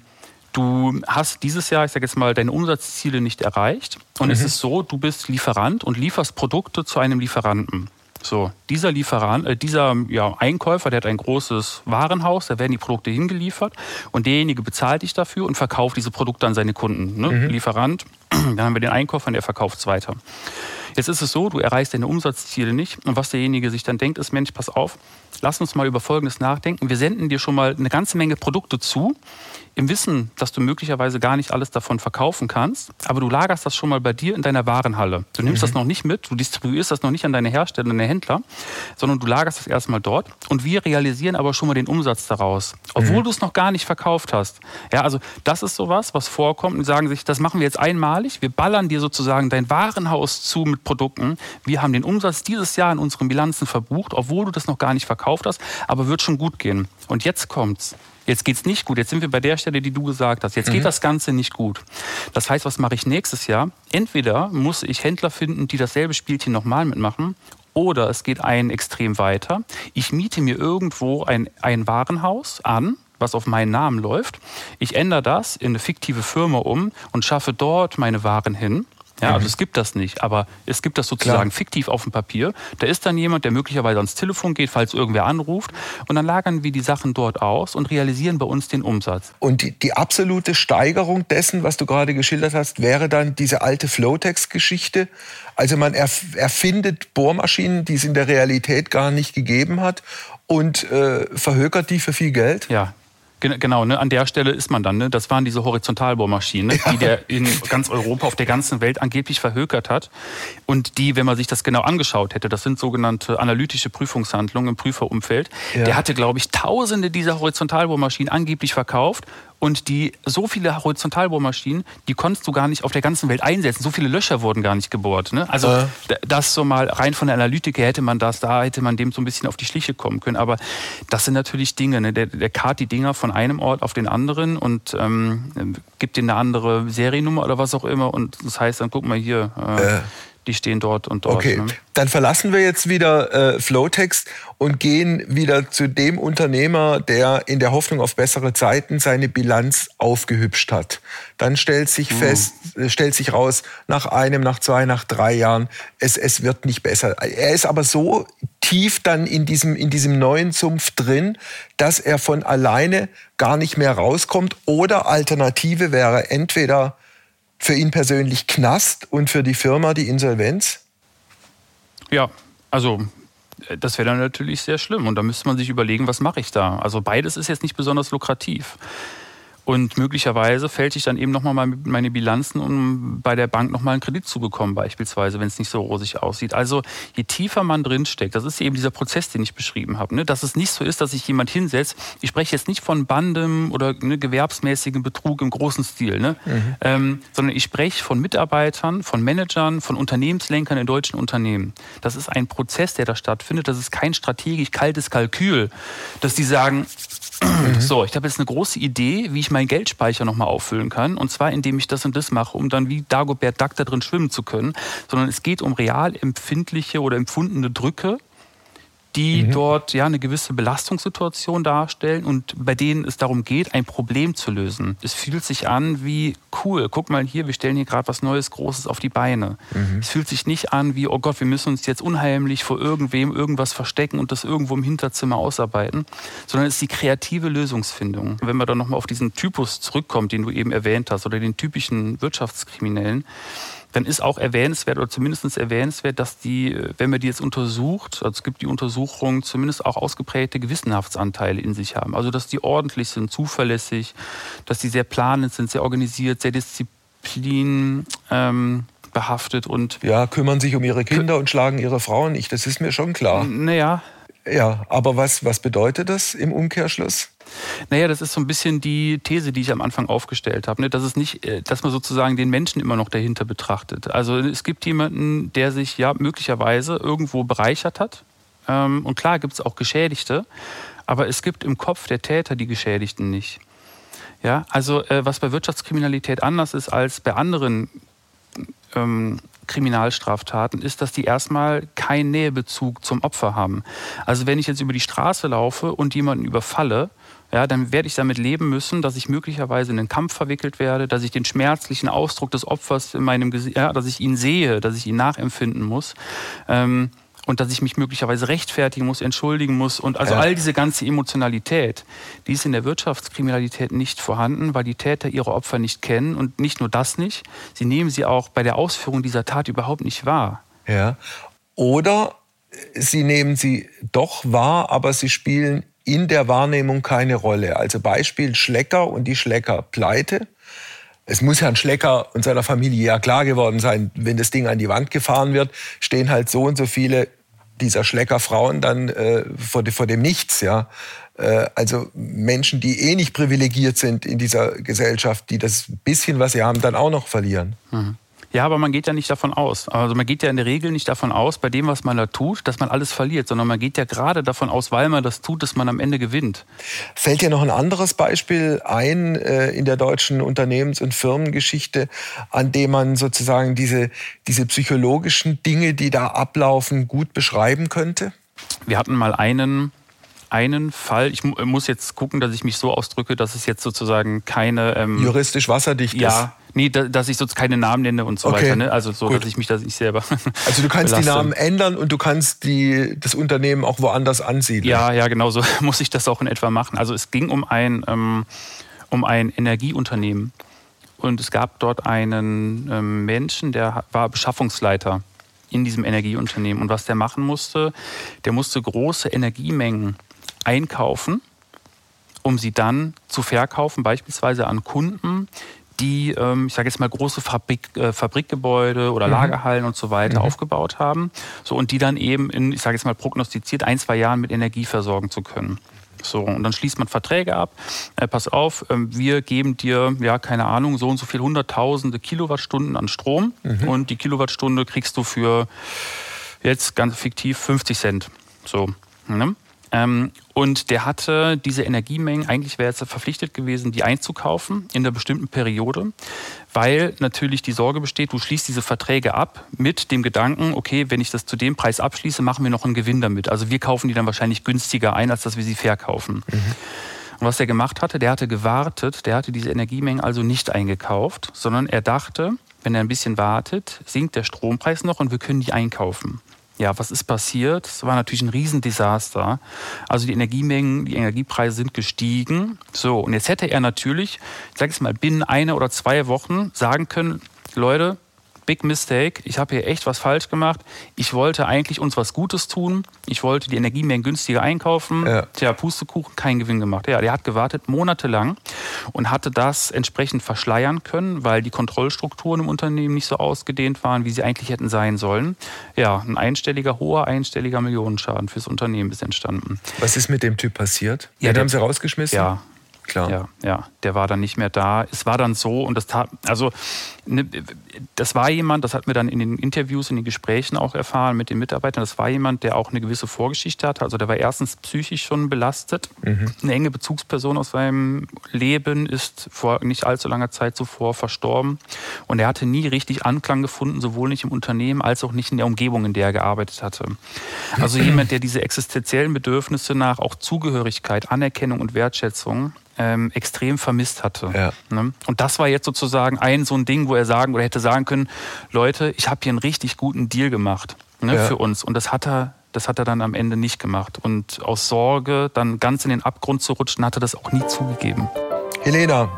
Du hast dieses Jahr, ich sage jetzt mal, deine Umsatzziele nicht erreicht. Und mhm. es ist so, du bist Lieferant und lieferst Produkte zu einem Lieferanten. So, dieser Lieferant, äh, dieser ja, Einkäufer, der hat ein großes Warenhaus, da werden die Produkte hingeliefert und derjenige bezahlt dich dafür und verkauft diese Produkte an seine Kunden. Ne? Mhm. Lieferant, dann haben wir den Einkäufer und der verkauft es weiter. Jetzt ist es so, du erreichst deine Umsatzziele nicht und was derjenige sich dann denkt, ist, Mensch, pass auf, lass uns mal über Folgendes nachdenken. Wir senden dir schon mal eine ganze Menge Produkte zu, im Wissen, dass du möglicherweise gar nicht alles davon verkaufen kannst, aber du lagerst das schon mal bei dir in deiner Warenhalle. Du nimmst mhm. das noch nicht mit, du distribuierst das noch nicht an deine Hersteller, an deine Händler, sondern du lagerst das erstmal dort und wir realisieren aber schon mal den Umsatz daraus, obwohl mhm. du es noch gar nicht verkauft hast. Ja, also das ist sowas, was vorkommt und sagen sich, das machen wir jetzt einmalig, wir ballern dir sozusagen dein Warenhaus zu mit Produkten. Wir haben den Umsatz dieses Jahr in unseren Bilanzen verbucht, obwohl du das noch gar nicht verkauft hast, aber wird schon gut gehen. Und jetzt kommt's. Jetzt geht's nicht gut. Jetzt sind wir bei der Stelle, die du gesagt hast. Jetzt mhm. geht das Ganze nicht gut. Das heißt, was mache ich nächstes Jahr? Entweder muss ich Händler finden, die dasselbe Spielchen nochmal mitmachen, oder es geht ein extrem weiter. Ich miete mir irgendwo ein, ein Warenhaus an, was auf meinen Namen läuft. Ich ändere das in eine fiktive Firma um und schaffe dort meine Waren hin. Ja, also es gibt das nicht, aber es gibt das sozusagen Klar. fiktiv auf dem Papier. Da ist dann jemand, der möglicherweise ans Telefon geht, falls irgendwer anruft. Und dann lagern wir die Sachen dort aus und realisieren bei uns den Umsatz. Und die, die absolute Steigerung dessen, was du gerade geschildert hast, wäre dann diese alte Flowtex-Geschichte. Also man erf erfindet Bohrmaschinen, die es in der Realität gar nicht gegeben hat und äh, verhökert die für viel Geld. Ja, Genau, ne, an der Stelle ist man dann. Ne? Das waren diese Horizontalbohrmaschinen, ja. die der in ganz Europa, auf der ganzen Welt angeblich verhökert hat. Und die, wenn man sich das genau angeschaut hätte, das sind sogenannte analytische Prüfungshandlungen im Prüferumfeld. Ja. Der hatte, glaube ich, tausende dieser Horizontalbohrmaschinen angeblich verkauft und die so viele Horizontalbohrmaschinen, die konntest du gar nicht auf der ganzen Welt einsetzen. So viele Löcher wurden gar nicht gebohrt. Ne? Also äh. das so mal rein von der Analytik her hätte man das, da hätte man dem so ein bisschen auf die Schliche kommen können. Aber das sind natürlich Dinge. Ne? Der, der kart die Dinger von einem Ort auf den anderen und ähm, gibt ihnen eine andere Seriennummer oder was auch immer. Und das heißt dann, guck mal hier. Äh, äh die stehen dort und dort. Okay, ne? dann verlassen wir jetzt wieder äh, Flowtext und gehen wieder zu dem Unternehmer, der in der Hoffnung auf bessere Zeiten seine Bilanz aufgehübscht hat. Dann stellt sich mhm. fest, äh, stellt sich raus, nach einem, nach zwei, nach drei Jahren, es, es wird nicht besser. Er ist aber so tief dann in diesem, in diesem neuen Sumpf drin, dass er von alleine gar nicht mehr rauskommt. Oder Alternative wäre entweder für ihn persönlich Knast und für die Firma die Insolvenz? Ja, also äh, das wäre dann natürlich sehr schlimm und da müsste man sich überlegen, was mache ich da? Also beides ist jetzt nicht besonders lukrativ. Und möglicherweise fällt ich dann eben nochmal meine Bilanzen, um bei der Bank nochmal einen Kredit zu bekommen, beispielsweise, wenn es nicht so rosig aussieht. Also je tiefer man drinsteckt, das ist eben dieser Prozess, den ich beschrieben habe, ne? dass es nicht so ist, dass sich jemand hinsetzt. Ich spreche jetzt nicht von Bandem oder ne, gewerbsmäßigem Betrug im großen Stil, ne? Mhm. Ähm, sondern ich spreche von Mitarbeitern, von Managern, von Unternehmenslenkern in deutschen Unternehmen. Das ist ein Prozess, der da stattfindet. Das ist kein strategisch kaltes Kalkül, dass die sagen, Mhm. So, ich habe jetzt eine große Idee, wie ich meinen Geldspeicher nochmal auffüllen kann. Und zwar, indem ich das und das mache, um dann wie Dagobert Duck da drin schwimmen zu können. Sondern es geht um real empfindliche oder empfundene Drücke, die mhm. dort ja eine gewisse Belastungssituation darstellen und bei denen es darum geht, ein Problem zu lösen. Es fühlt sich an wie cool. Guck mal hier, wir stellen hier gerade was Neues, Großes auf die Beine. Mhm. Es fühlt sich nicht an wie oh Gott, wir müssen uns jetzt unheimlich vor irgendwem irgendwas verstecken und das irgendwo im Hinterzimmer ausarbeiten, sondern es ist die kreative Lösungsfindung. Wenn man dann nochmal auf diesen Typus zurückkommt, den du eben erwähnt hast, oder den typischen Wirtschaftskriminellen, dann ist auch erwähnenswert oder zumindest erwähnenswert, dass die, wenn man die jetzt untersucht, also es gibt die Untersuchungen, zumindest auch ausgeprägte Gewissenhaftsanteile in sich haben. Also dass die ordentlich sind, zuverlässig, dass die sehr planend sind, sehr organisiert, sehr disziplin. Ähm, behaftet und ja kümmern sich um ihre Kinder und schlagen ihre Frauen nicht. Das ist mir schon klar. Naja, ja, aber was, was bedeutet das im Umkehrschluss? Naja, das ist so ein bisschen die These, die ich am Anfang aufgestellt habe. Ne? Dass es nicht, äh, dass man sozusagen den Menschen immer noch dahinter betrachtet. Also es gibt jemanden, der sich ja möglicherweise irgendwo bereichert hat. Ähm, und klar gibt es auch Geschädigte, aber es gibt im Kopf der Täter die Geschädigten nicht. Ja, also äh, was bei Wirtschaftskriminalität anders ist als bei anderen ähm, Kriminalstraftaten ist, dass die erstmal keinen Nähebezug zum Opfer haben. Also wenn ich jetzt über die Straße laufe und jemanden überfalle, ja, dann werde ich damit leben müssen, dass ich möglicherweise in einen Kampf verwickelt werde, dass ich den schmerzlichen Ausdruck des Opfers in meinem Gesicht, ja, dass ich ihn sehe, dass ich ihn nachempfinden muss. Ähm, und dass ich mich möglicherweise rechtfertigen muss, entschuldigen muss und also ja. all diese ganze Emotionalität, die ist in der Wirtschaftskriminalität nicht vorhanden, weil die Täter ihre Opfer nicht kennen und nicht nur das nicht, sie nehmen sie auch bei der Ausführung dieser Tat überhaupt nicht wahr. Ja. Oder sie nehmen sie doch wahr, aber sie spielen in der Wahrnehmung keine Rolle. Also Beispiel Schlecker und die Schleckerpleite es muss Herrn Schlecker und seiner Familie ja klar geworden sein, wenn das Ding an die Wand gefahren wird, stehen halt so und so viele dieser Schleckerfrauen dann äh, vor, vor, dem Nichts, ja. Äh, also Menschen, die eh nicht privilegiert sind in dieser Gesellschaft, die das bisschen, was sie haben, dann auch noch verlieren. Mhm. Ja, aber man geht ja nicht davon aus. Also man geht ja in der Regel nicht davon aus, bei dem, was man da tut, dass man alles verliert, sondern man geht ja gerade davon aus, weil man das tut, dass man am Ende gewinnt. Fällt dir noch ein anderes Beispiel ein äh, in der deutschen Unternehmens- und Firmengeschichte, an dem man sozusagen diese, diese psychologischen Dinge, die da ablaufen, gut beschreiben könnte? Wir hatten mal einen einen Fall, ich muss jetzt gucken, dass ich mich so ausdrücke, dass es jetzt sozusagen keine... Ähm, Juristisch wasserdicht ja, ist. Nee, dass ich sonst keine Namen nenne und so okay. weiter. Ne? Also so, Gut. dass ich mich das nicht selber. Also du kannst belaste. die Namen ändern und du kannst die, das Unternehmen auch woanders ansiedeln. Ja, ja, genau so muss ich das auch in etwa machen. Also es ging um ein, ähm, um ein Energieunternehmen. Und es gab dort einen ähm, Menschen, der war Beschaffungsleiter in diesem Energieunternehmen. Und was der machen musste, der musste große Energiemengen einkaufen, um sie dann zu verkaufen, beispielsweise an Kunden, die, ähm, ich sage jetzt mal, große Fabrik, äh, Fabrikgebäude oder mhm. Lagerhallen und so weiter mhm. aufgebaut haben. So, und die dann eben in, ich sage jetzt mal, prognostiziert ein, zwei Jahren mit Energie versorgen zu können. So, und dann schließt man Verträge ab. Äh, pass auf, äh, wir geben dir, ja, keine Ahnung, so und so viel hunderttausende Kilowattstunden an Strom. Mhm. Und die Kilowattstunde kriegst du für jetzt ganz fiktiv 50 Cent. So. Ne? Ähm, und der hatte diese Energiemengen, eigentlich wäre er verpflichtet gewesen, die einzukaufen in einer bestimmten Periode, weil natürlich die Sorge besteht, du schließt diese Verträge ab mit dem Gedanken, okay, wenn ich das zu dem Preis abschließe, machen wir noch einen Gewinn damit. Also wir kaufen die dann wahrscheinlich günstiger ein, als dass wir sie verkaufen. Mhm. Und was er gemacht hatte, der hatte gewartet, der hatte diese Energiemengen also nicht eingekauft, sondern er dachte, wenn er ein bisschen wartet, sinkt der Strompreis noch und wir können die einkaufen. Ja, was ist passiert? Es war natürlich ein Riesendesaster. Also die Energiemengen, die Energiepreise sind gestiegen. So, und jetzt hätte er natürlich, ich sage es mal, binnen einer oder zwei Wochen sagen können, Leute, big mistake. Ich habe hier echt was falsch gemacht. Ich wollte eigentlich uns was Gutes tun. Ich wollte die Energiemengen günstiger einkaufen. Ja. Tja, Pustekuchen, keinen Gewinn gemacht. Ja, der hat gewartet monatelang und hatte das entsprechend verschleiern können, weil die Kontrollstrukturen im Unternehmen nicht so ausgedehnt waren, wie sie eigentlich hätten sein sollen. Ja, ein einstelliger, hoher einstelliger Millionenschaden fürs Unternehmen ist entstanden. Was ist mit dem Typ passiert? Ja, den haben sie rausgeschmissen? Ja, Klar. Ja, ja, der war dann nicht mehr da. Es war dann so und das tat, also das war jemand, das hat mir dann in den Interviews, in den Gesprächen auch erfahren mit den Mitarbeitern, das war jemand, der auch eine gewisse Vorgeschichte hatte. Also der war erstens psychisch schon belastet. Mhm. Eine enge Bezugsperson aus seinem Leben ist vor nicht allzu langer Zeit zuvor verstorben und er hatte nie richtig Anklang gefunden, sowohl nicht im Unternehmen als auch nicht in der Umgebung, in der er gearbeitet hatte. Also jemand, der diese existenziellen Bedürfnisse nach auch Zugehörigkeit, Anerkennung und Wertschätzung ähm, extrem vermisst hatte. Ja. Ne? Und das war jetzt sozusagen ein so ein Ding, wo er sagen oder hätte sagen können, Leute, ich habe hier einen richtig guten Deal gemacht ne, ja. für uns. Und das hat er das hat er dann am Ende nicht gemacht. Und aus Sorge, dann ganz in den Abgrund zu rutschen, hat er das auch nie zugegeben. Helena,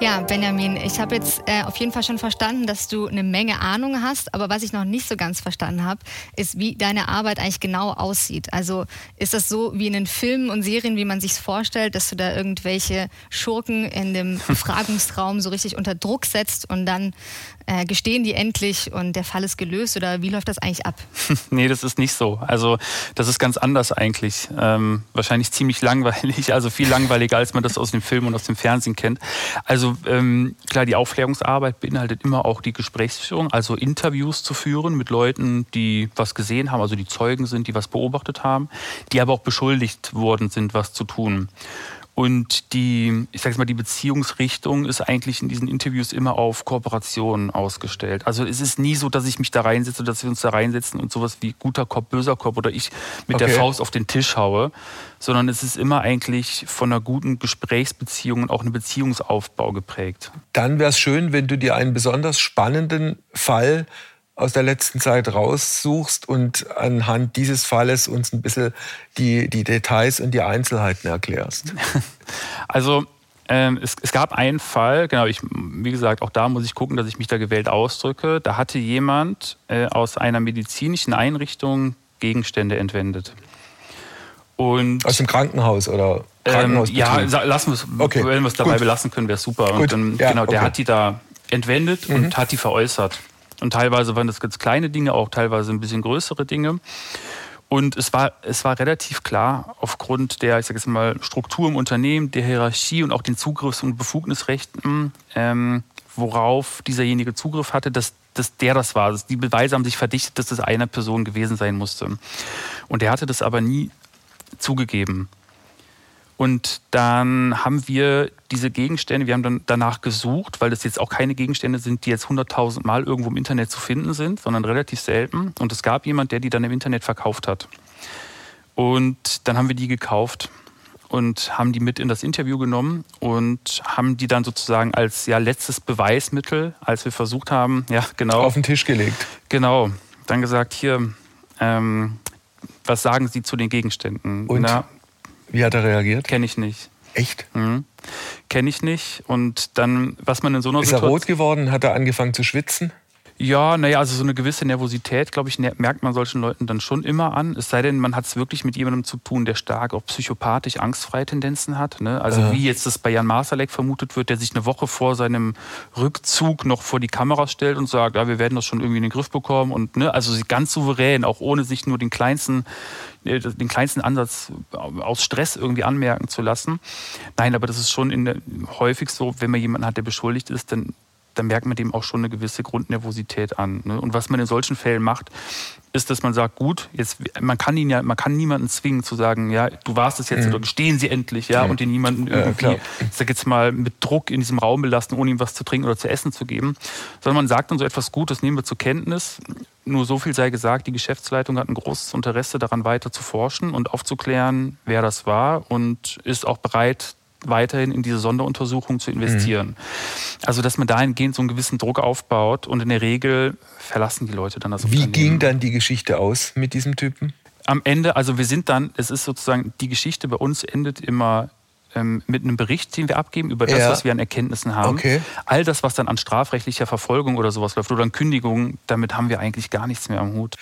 ja, Benjamin, ich habe jetzt äh, auf jeden Fall schon verstanden, dass du eine Menge Ahnung hast, aber was ich noch nicht so ganz verstanden habe, ist, wie deine Arbeit eigentlich genau aussieht. Also ist das so wie in den Filmen und Serien, wie man sich vorstellt, dass du da irgendwelche Schurken in dem Befragungsraum so richtig unter Druck setzt und dann äh, gestehen die endlich und der Fall ist gelöst oder wie läuft das eigentlich ab? nee, das ist nicht so. Also das ist ganz anders eigentlich. Ähm, wahrscheinlich ziemlich langweilig, also viel langweiliger, als man das aus dem Film und aus dem Fernsehen kennt. Also ähm, klar, die Aufklärungsarbeit beinhaltet immer auch die Gesprächsführung, also Interviews zu führen mit Leuten, die was gesehen haben, also die Zeugen sind, die was beobachtet haben, die aber auch beschuldigt worden sind, was zu tun. Und die, ich sage mal, die Beziehungsrichtung ist eigentlich in diesen Interviews immer auf Kooperation ausgestellt. Also es ist nie so, dass ich mich da reinsetze, dass wir uns da reinsetzen und sowas wie guter Kopf, böser Kopf oder ich mit okay. der Faust auf den Tisch haue, sondern es ist immer eigentlich von einer guten Gesprächsbeziehung und auch einem Beziehungsaufbau geprägt. Dann wäre es schön, wenn du dir einen besonders spannenden Fall aus der letzten Zeit raussuchst und anhand dieses Falles uns ein bisschen die, die Details und die Einzelheiten erklärst. Also ähm, es, es, gab einen Fall, genau, ich, wie gesagt, auch da muss ich gucken, dass ich mich da gewählt ausdrücke. Da hatte jemand äh, aus einer medizinischen Einrichtung Gegenstände entwendet. Und, aus dem Krankenhaus oder Krankenhaus? Ähm, ja, lassen wir es, okay. wenn wir es dabei Gut. belassen können, wäre super. Gut. Und dann, ja, genau, der okay. hat die da entwendet mhm. und hat die veräußert. Und teilweise waren das ganz kleine Dinge, auch teilweise ein bisschen größere Dinge. Und es war, es war relativ klar, aufgrund der, ich sage jetzt mal, Struktur im Unternehmen, der Hierarchie und auch den Zugriffs- und Befugnisrechten, ähm, worauf dieserjenige Zugriff hatte, dass dass der das war. Die Beweise haben sich verdichtet, dass das eine Person gewesen sein musste. Und er hatte das aber nie zugegeben. Und dann haben wir diese Gegenstände, wir haben dann danach gesucht, weil das jetzt auch keine Gegenstände sind, die jetzt 100.000 Mal irgendwo im Internet zu finden sind, sondern relativ selten. Und es gab jemand, der die dann im Internet verkauft hat. Und dann haben wir die gekauft und haben die mit in das Interview genommen und haben die dann sozusagen als ja, letztes Beweismittel, als wir versucht haben, ja genau. Auf den Tisch gelegt. Genau. Dann gesagt, hier, ähm, was sagen Sie zu den Gegenständen? Und? Na, wie hat er reagiert? Kenne ich nicht. Echt? Mhm. Kenne ich nicht. Und dann, was man in so einer Ist Situation. Ist er rot geworden? Hat er angefangen zu schwitzen? Ja, naja, also so eine gewisse Nervosität, glaube ich, merkt man solchen Leuten dann schon immer an. Es sei denn, man hat es wirklich mit jemandem zu tun, der stark auch psychopathisch angstfreie Tendenzen hat. Ne? Also äh. wie jetzt das bei Jan Masalek vermutet wird, der sich eine Woche vor seinem Rückzug noch vor die Kameras stellt und sagt, ja, wir werden das schon irgendwie in den Griff bekommen. Und ne, also ganz souverän, auch ohne sich nur den kleinsten, den kleinsten Ansatz aus Stress irgendwie anmerken zu lassen. Nein, aber das ist schon der, häufig so, wenn man jemanden hat, der beschuldigt ist, dann dann merkt man dem auch schon eine gewisse Grundnervosität an. Ne? Und was man in solchen Fällen macht, ist, dass man sagt, gut, jetzt man kann ihn ja, man kann niemanden zwingen zu sagen, ja, du warst es jetzt mhm. oder gestehen Sie endlich, ja, mhm. und den niemanden irgendwie, ja, sag jetzt mal, mit Druck in diesem Raum belasten, ohne ihm was zu trinken oder zu essen zu geben, sondern man sagt dann so etwas gut, das nehmen wir zur Kenntnis. Nur so viel sei gesagt, die Geschäftsleitung hat ein großes Interesse daran, weiter zu forschen und aufzuklären, wer das war und ist auch bereit, weiterhin in diese Sonderuntersuchung zu investieren. Mhm. Also, dass man dahingehend so einen gewissen Druck aufbaut und in der Regel verlassen die Leute dann das Wie ging dann die Geschichte aus mit diesem Typen? Am Ende, also wir sind dann, es ist sozusagen, die Geschichte bei uns endet immer ähm, mit einem Bericht, den wir abgeben über das, ja. was wir an Erkenntnissen haben. Okay. All das, was dann an strafrechtlicher Verfolgung oder sowas läuft oder an Kündigungen, damit haben wir eigentlich gar nichts mehr am Hut.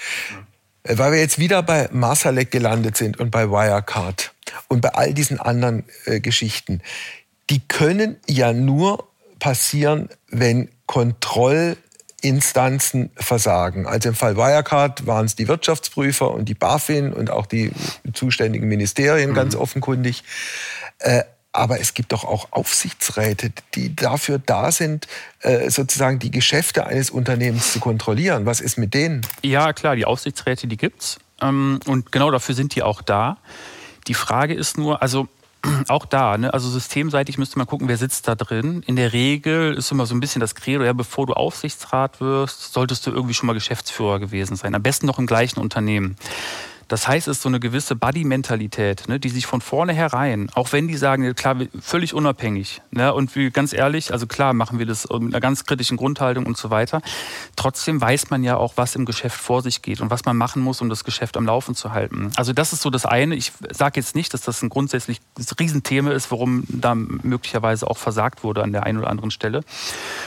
Äh, weil wir jetzt wieder bei Marsalek gelandet sind und bei Wirecard und bei all diesen anderen äh, Geschichten, die können ja nur passieren, wenn Kontrollinstanzen versagen. Also im Fall Wirecard waren es die Wirtschaftsprüfer und die BaFin und auch die zuständigen Ministerien mhm. ganz offenkundig. Äh, aber es gibt doch auch Aufsichtsräte, die dafür da sind, äh, sozusagen die Geschäfte eines Unternehmens zu kontrollieren. Was ist mit denen? Ja, klar, die Aufsichtsräte, die gibt's. Ähm, und genau dafür sind die auch da. Die Frage ist nur, also auch da, ne? also systemseitig müsste man gucken, wer sitzt da drin. In der Regel ist immer so ein bisschen das Credo, ja, bevor du Aufsichtsrat wirst, solltest du irgendwie schon mal Geschäftsführer gewesen sein. Am besten noch im gleichen Unternehmen. Das heißt, es ist so eine gewisse Buddy-Mentalität, ne, die sich von vornherein, auch wenn die sagen, klar, völlig unabhängig, ne, und wie, ganz ehrlich, also klar machen wir das mit einer ganz kritischen Grundhaltung und so weiter, trotzdem weiß man ja auch, was im Geschäft vor sich geht und was man machen muss, um das Geschäft am Laufen zu halten. Also das ist so das eine. Ich sage jetzt nicht, dass das ein grundsätzlich Riesenthema ist, warum da möglicherweise auch versagt wurde an der einen oder anderen Stelle.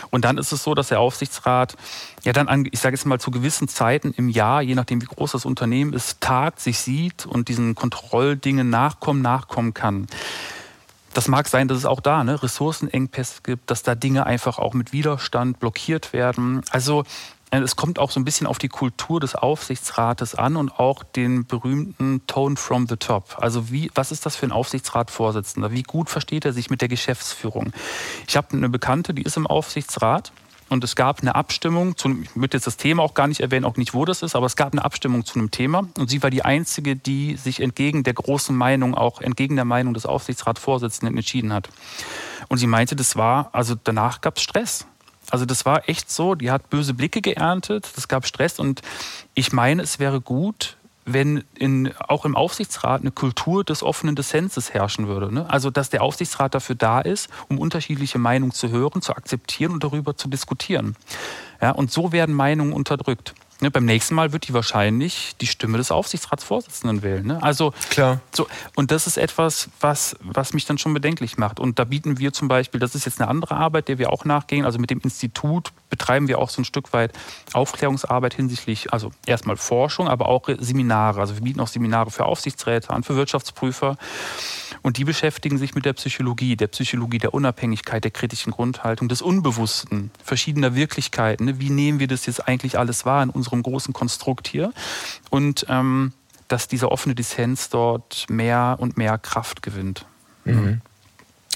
Und dann ist es so, dass der Aufsichtsrat ja dann an, ich sage jetzt mal zu gewissen Zeiten im Jahr, je nachdem wie groß das Unternehmen ist, tagt, sich sieht und diesen Kontrolldingen nachkommen, nachkommen kann. Das mag sein, dass es auch da ne, Ressourcenengpässe gibt, dass da Dinge einfach auch mit Widerstand blockiert werden. Also äh, es kommt auch so ein bisschen auf die Kultur des Aufsichtsrates an und auch den berühmten Tone from the top. Also wie, was ist das für ein Aufsichtsratsvorsitzender? Wie gut versteht er sich mit der Geschäftsführung? Ich habe eine Bekannte, die ist im Aufsichtsrat und es gab eine Abstimmung, zu, ich würde jetzt das Thema auch gar nicht erwähnen, auch nicht, wo das ist, aber es gab eine Abstimmung zu einem Thema und sie war die Einzige, die sich entgegen der großen Meinung, auch entgegen der Meinung des Aufsichtsratsvorsitzenden entschieden hat. Und sie meinte, das war, also danach gab es Stress. Also das war echt so, die hat böse Blicke geerntet, es gab Stress und ich meine, es wäre gut, wenn in, auch im Aufsichtsrat eine Kultur des offenen Dissenses herrschen würde. Ne? Also, dass der Aufsichtsrat dafür da ist, um unterschiedliche Meinungen zu hören, zu akzeptieren und darüber zu diskutieren. Ja, und so werden Meinungen unterdrückt. Ne, beim nächsten Mal wird die wahrscheinlich die Stimme des Aufsichtsratsvorsitzenden wählen. Ne? Also klar. So, und das ist etwas, was, was mich dann schon bedenklich macht. Und da bieten wir zum Beispiel, das ist jetzt eine andere Arbeit, der wir auch nachgehen. Also mit dem Institut betreiben wir auch so ein Stück weit Aufklärungsarbeit hinsichtlich, also erstmal Forschung, aber auch Seminare. Also wir bieten auch Seminare für Aufsichtsräte an, für Wirtschaftsprüfer. Und die beschäftigen sich mit der Psychologie, der Psychologie der Unabhängigkeit, der kritischen Grundhaltung, des Unbewussten, verschiedener Wirklichkeiten. Ne? Wie nehmen wir das jetzt eigentlich alles wahr in unserem großen Konstrukt hier? Und ähm, dass dieser offene Dissens dort mehr und mehr Kraft gewinnt. Mhm.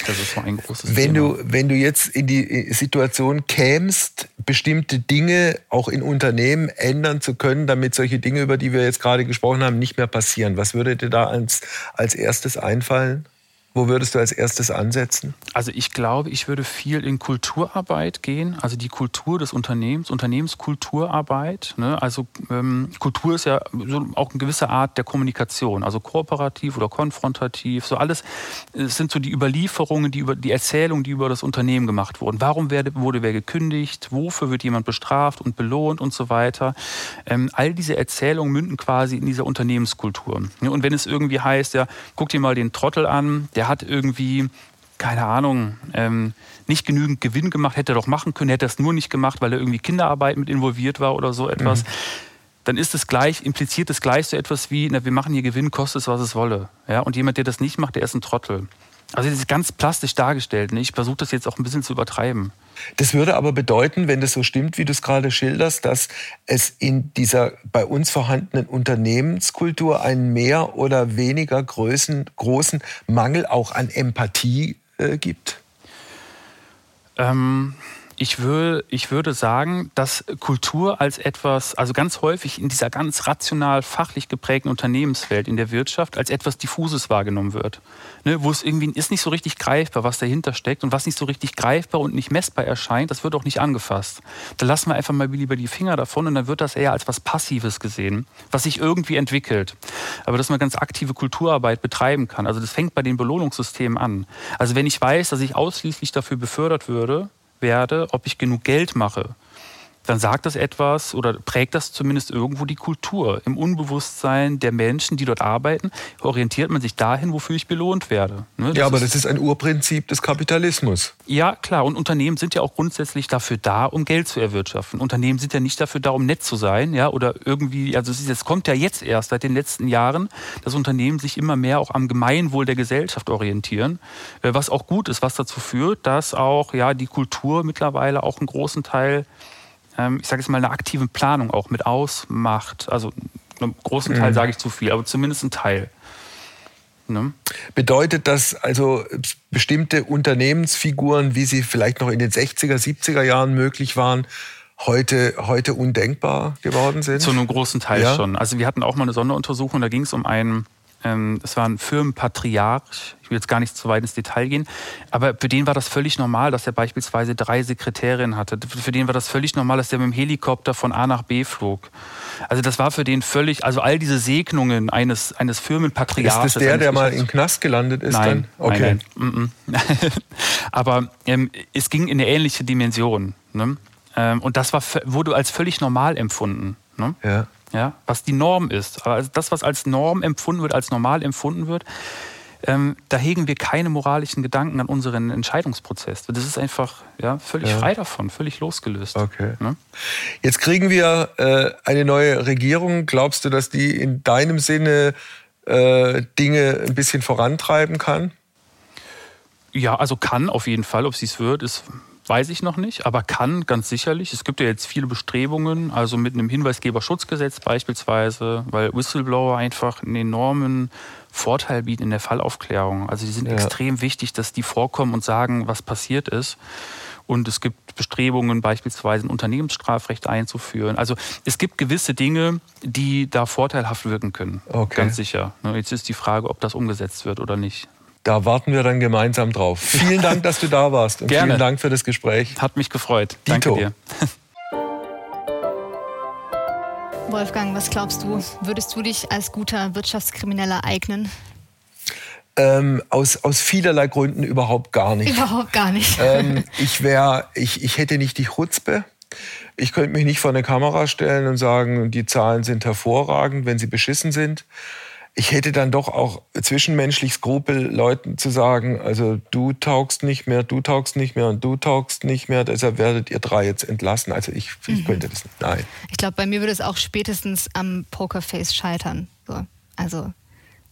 Das ist so ein großes wenn Thema. Du, wenn du jetzt in die Situation kämst, bestimmte Dinge auch in Unternehmen ändern zu können, damit solche Dinge, über die wir jetzt gerade gesprochen haben, nicht mehr passieren, was würde dir da als, als erstes einfallen? Wo würdest du als erstes ansetzen? Also ich glaube, ich würde viel in Kulturarbeit gehen, also die Kultur des Unternehmens, Unternehmenskulturarbeit. Ne? Also ähm, Kultur ist ja so auch eine gewisse Art der Kommunikation, also kooperativ oder konfrontativ. So alles es sind so die Überlieferungen, die über die Erzählungen, die über das Unternehmen gemacht wurden. Warum werde, wurde wer gekündigt? Wofür wird jemand bestraft und belohnt und so weiter? Ähm, all diese Erzählungen münden quasi in dieser Unternehmenskultur. Und wenn es irgendwie heißt, ja, guck dir mal den Trottel an, der hat irgendwie, keine Ahnung, ähm, nicht genügend Gewinn gemacht, hätte er doch machen können, hätte er es nur nicht gemacht, weil er irgendwie Kinderarbeit mit involviert war oder so etwas. Mhm. Dann ist es gleich, impliziert es gleich so etwas wie, na, wir machen hier Gewinn, kostet es, was es wolle. Ja? Und jemand, der das nicht macht, der ist ein Trottel. Also das ist ganz plastisch dargestellt. Ne? Ich versuche das jetzt auch ein bisschen zu übertreiben. Das würde aber bedeuten, wenn das so stimmt, wie du es gerade schilderst, dass es in dieser bei uns vorhandenen Unternehmenskultur einen mehr oder weniger großen, großen Mangel auch an Empathie äh, gibt? Ähm, ich, will, ich würde sagen, dass Kultur als etwas, also ganz häufig in dieser ganz rational, fachlich geprägten Unternehmenswelt in der Wirtschaft, als etwas Diffuses wahrgenommen wird. Ne, wo es irgendwie ist nicht so richtig greifbar, was dahinter steckt und was nicht so richtig greifbar und nicht messbar erscheint, das wird auch nicht angefasst. Da lassen wir einfach mal lieber die Finger davon und dann wird das eher als was Passives gesehen, was sich irgendwie entwickelt. Aber dass man ganz aktive Kulturarbeit betreiben kann, also das fängt bei den Belohnungssystemen an. Also wenn ich weiß, dass ich ausschließlich dafür befördert würde, werde, ob ich genug Geld mache, dann sagt das etwas oder prägt das zumindest irgendwo die Kultur. Im Unbewusstsein der Menschen, die dort arbeiten, orientiert man sich dahin, wofür ich belohnt werde. Ne? Ja, aber ist, das ist ein Urprinzip des Kapitalismus. Ja, klar. Und Unternehmen sind ja auch grundsätzlich dafür da, um Geld zu erwirtschaften. Unternehmen sind ja nicht dafür da, um nett zu sein, ja, oder irgendwie, also es, ist, es kommt ja jetzt erst seit den letzten Jahren, dass Unternehmen sich immer mehr auch am Gemeinwohl der Gesellschaft orientieren, äh, was auch gut ist, was dazu führt, dass auch ja die Kultur mittlerweile auch einen großen Teil ich sage jetzt mal, eine aktive Planung auch mit ausmacht. Also einen großen Teil mhm. sage ich zu viel, aber zumindest ein Teil. Ne? Bedeutet das also bestimmte Unternehmensfiguren, wie sie vielleicht noch in den 60er, 70er Jahren möglich waren, heute, heute undenkbar geworden sind? Zu einem großen Teil ja. schon. Also wir hatten auch mal eine Sonderuntersuchung, da ging es um einen ähm, es war ein Firmenpatriarch, ich will jetzt gar nicht zu weit ins Detail gehen, aber für den war das völlig normal, dass er beispielsweise drei Sekretärinnen hatte. Für den war das völlig normal, dass er mit dem Helikopter von A nach B flog. Also das war für den völlig, also all diese Segnungen eines, eines Firmenpatriarches. Ist das der, der mal im Knast gelandet ist? Nein, dann? Okay. Nein, nein. aber ähm, es ging in eine ähnliche Dimension. Ne? Ähm, und das war, wurde als völlig normal empfunden. Ne? Ja ja, was die Norm ist. Aber das, was als Norm empfunden wird, als normal empfunden wird, ähm, da hegen wir keine moralischen Gedanken an unseren Entscheidungsprozess. Das ist einfach ja, völlig ja. frei davon, völlig losgelöst. Okay. Ne? Jetzt kriegen wir äh, eine neue Regierung. Glaubst du, dass die in deinem Sinne äh, Dinge ein bisschen vorantreiben kann? Ja, also kann auf jeden Fall. Ob sie es wird, ist weiß ich noch nicht, aber kann ganz sicherlich. Es gibt ja jetzt viele Bestrebungen, also mit einem Hinweisgeberschutzgesetz beispielsweise, weil Whistleblower einfach einen enormen Vorteil bieten in der Fallaufklärung. Also die sind ja. extrem wichtig, dass die vorkommen und sagen, was passiert ist. Und es gibt Bestrebungen, beispielsweise ein Unternehmensstrafrecht einzuführen. Also es gibt gewisse Dinge, die da vorteilhaft wirken können. Okay. Ganz sicher. Jetzt ist die Frage, ob das umgesetzt wird oder nicht. Da warten wir dann gemeinsam drauf. Vielen Dank, dass du da warst und Gerne. vielen Dank für das Gespräch. Hat mich gefreut. Dito. Danke dir. Wolfgang, was glaubst du? Würdest du dich als guter Wirtschaftskrimineller eignen? Ähm, aus, aus vielerlei Gründen überhaupt gar nicht. Überhaupt gar nicht. Ähm, ich, wär, ich, ich hätte nicht die Chutzpe. Ich könnte mich nicht vor eine Kamera stellen und sagen, die Zahlen sind hervorragend, wenn sie beschissen sind ich hätte dann doch auch zwischenmenschlich Skrupel, Leuten zu sagen, also du taugst nicht mehr, du taugst nicht mehr und du taugst nicht mehr, deshalb werdet ihr drei jetzt entlassen. Also ich, ich mhm. könnte das nicht. Nein. Ich glaube, bei mir würde es auch spätestens am Pokerface scheitern. So. Also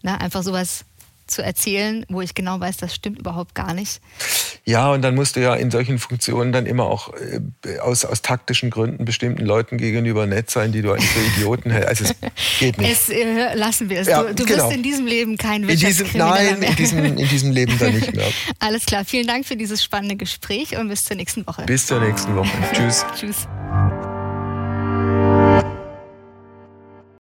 ne, einfach sowas zu erzählen, wo ich genau weiß, das stimmt überhaupt gar nicht. Ja, und dann musst du ja in solchen Funktionen dann immer auch äh, aus, aus taktischen Gründen bestimmten Leuten gegenüber nett sein, die du eigentlich für Idioten hältst. Also es geht nicht. Es, äh, lassen wir es. Ja, du, du genau. wirst in diesem Leben kein Wirtschaftskrimineller Nein, mehr. In diesem, in diesem Leben dann nicht mehr. Alles klar. Vielen Dank für dieses spannende Gespräch und bis zur nächsten Woche. Bis zur nächsten Woche. Tschüss. Tschüss.